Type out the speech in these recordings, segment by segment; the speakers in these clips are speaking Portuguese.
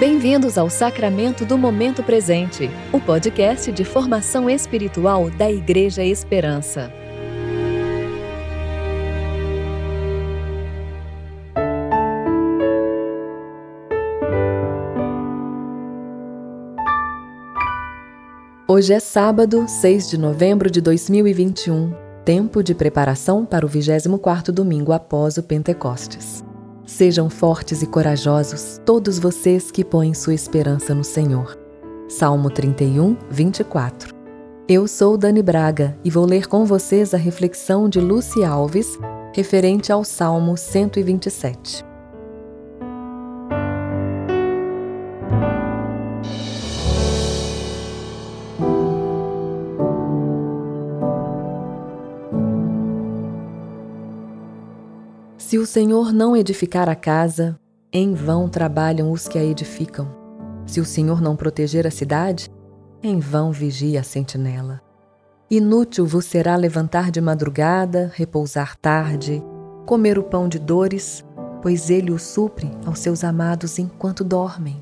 Bem-vindos ao Sacramento do Momento Presente, o podcast de formação espiritual da Igreja Esperança. Hoje é sábado, 6 de novembro de 2021, tempo de preparação para o 24º domingo após o Pentecostes. Sejam fortes e corajosos todos vocês que põem sua esperança no Senhor. Salmo 31, 24. Eu sou Dani Braga e vou ler com vocês a reflexão de Lucy Alves referente ao Salmo 127. Se o Senhor não edificar a casa, em vão trabalham os que a edificam. Se o Senhor não proteger a cidade, em vão vigia a sentinela. Inútil vos será levantar de madrugada, repousar tarde, comer o pão de dores, pois ele o supre aos seus amados enquanto dormem.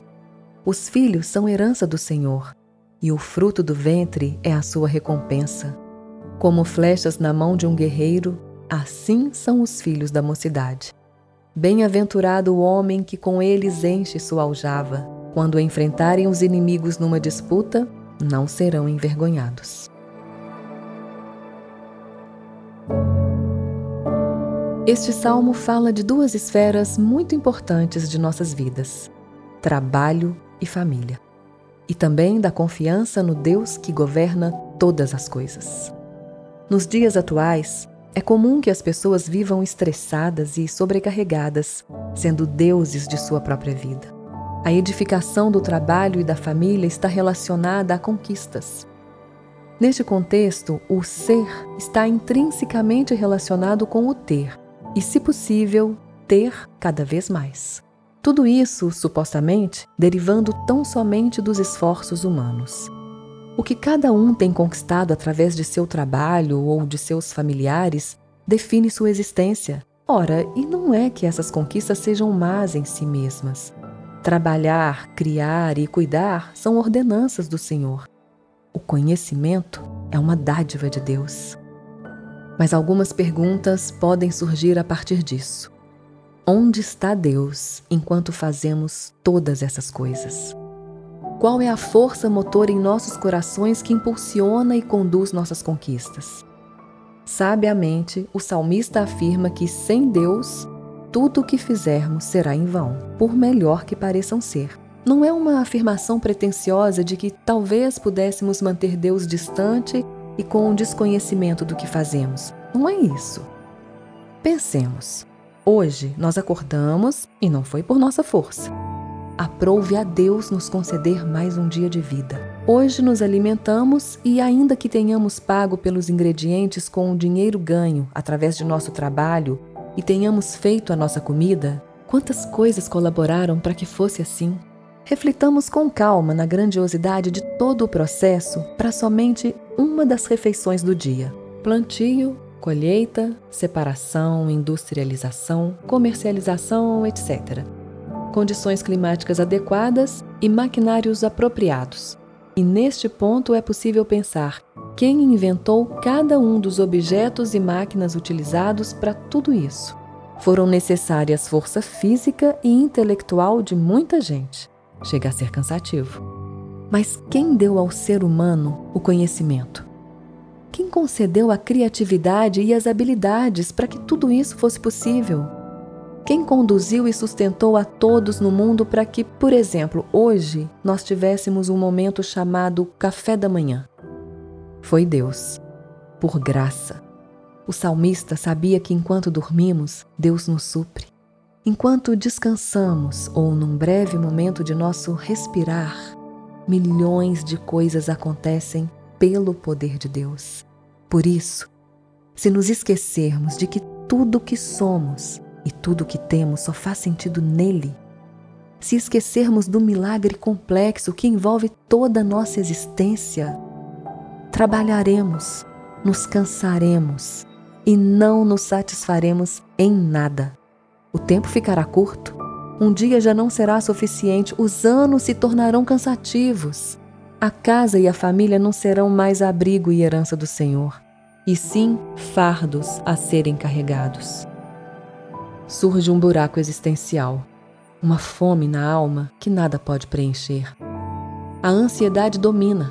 Os filhos são herança do Senhor, e o fruto do ventre é a sua recompensa. Como flechas na mão de um guerreiro, Assim são os filhos da mocidade. Bem-aventurado o homem que com eles enche sua aljava. Quando enfrentarem os inimigos numa disputa, não serão envergonhados. Este salmo fala de duas esferas muito importantes de nossas vidas: trabalho e família. E também da confiança no Deus que governa todas as coisas. Nos dias atuais, é comum que as pessoas vivam estressadas e sobrecarregadas, sendo deuses de sua própria vida. A edificação do trabalho e da família está relacionada a conquistas. Neste contexto, o ser está intrinsecamente relacionado com o ter, e, se possível, ter cada vez mais. Tudo isso, supostamente, derivando tão somente dos esforços humanos. O que cada um tem conquistado através de seu trabalho ou de seus familiares define sua existência. Ora, e não é que essas conquistas sejam más em si mesmas. Trabalhar, criar e cuidar são ordenanças do Senhor. O conhecimento é uma dádiva de Deus. Mas algumas perguntas podem surgir a partir disso. Onde está Deus enquanto fazemos todas essas coisas? Qual é a força motor em nossos corações que impulsiona e conduz nossas conquistas? Sabiamente, o salmista afirma que sem Deus, tudo o que fizermos será em vão, por melhor que pareçam ser. Não é uma afirmação pretensiosa de que talvez pudéssemos manter Deus distante e com um desconhecimento do que fazemos. Não é isso. Pensemos. Hoje nós acordamos e não foi por nossa força Aprouve a Deus nos conceder mais um dia de vida. Hoje nos alimentamos e, ainda que tenhamos pago pelos ingredientes com o dinheiro ganho através de nosso trabalho e tenhamos feito a nossa comida, quantas coisas colaboraram para que fosse assim? Reflitamos com calma na grandiosidade de todo o processo para somente uma das refeições do dia: plantio, colheita, separação, industrialização, comercialização, etc condições climáticas adequadas e maquinários apropriados. E neste ponto é possível pensar quem inventou cada um dos objetos e máquinas utilizados para tudo isso. Foram necessárias força física e intelectual de muita gente. Chega a ser cansativo. Mas quem deu ao ser humano o conhecimento? Quem concedeu a criatividade e as habilidades para que tudo isso fosse possível? Quem conduziu e sustentou a todos no mundo para que, por exemplo, hoje nós tivéssemos um momento chamado café da manhã? Foi Deus, por graça. O salmista sabia que enquanto dormimos, Deus nos supre. Enquanto descansamos ou num breve momento de nosso respirar, milhões de coisas acontecem pelo poder de Deus. Por isso, se nos esquecermos de que tudo que somos e tudo o que temos só faz sentido nele. Se esquecermos do milagre complexo que envolve toda a nossa existência, trabalharemos, nos cansaremos e não nos satisfaremos em nada. O tempo ficará curto Um dia já não será suficiente, os anos se tornarão cansativos. A casa e a família não serão mais abrigo e herança do Senhor, e sim fardos a serem carregados. Surge um buraco existencial, uma fome na alma que nada pode preencher. A ansiedade domina.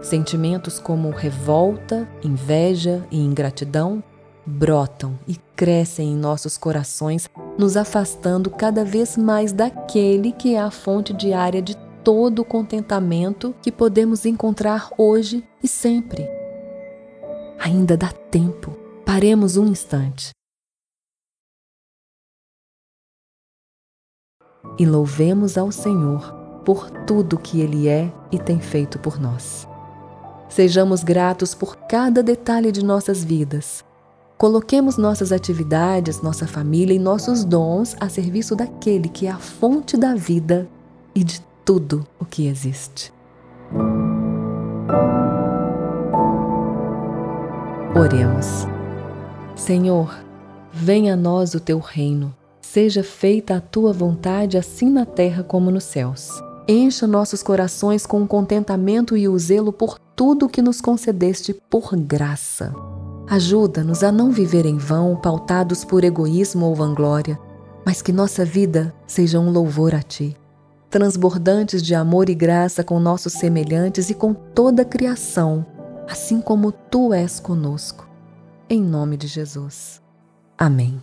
Sentimentos como revolta, inveja e ingratidão brotam e crescem em nossos corações, nos afastando cada vez mais daquele que é a fonte diária de todo o contentamento que podemos encontrar hoje e sempre. Ainda dá tempo. Paremos um instante. E louvemos ao Senhor por tudo que Ele é e tem feito por nós. Sejamos gratos por cada detalhe de nossas vidas Coloquemos nossas atividades, nossa família e nossos dons a serviço daquele que é a fonte da vida e de tudo o que existe. Oremos. Senhor, venha a nós o teu reino. Seja feita a tua vontade, assim na terra como nos céus. Encha nossos corações com o contentamento e o zelo por tudo que nos concedeste por graça. Ajuda-nos a não viver em vão, pautados por egoísmo ou vanglória, mas que nossa vida seja um louvor a Ti, transbordantes de amor e graça com nossos semelhantes e com toda a criação, assim como Tu és conosco. Em nome de Jesus. Amém.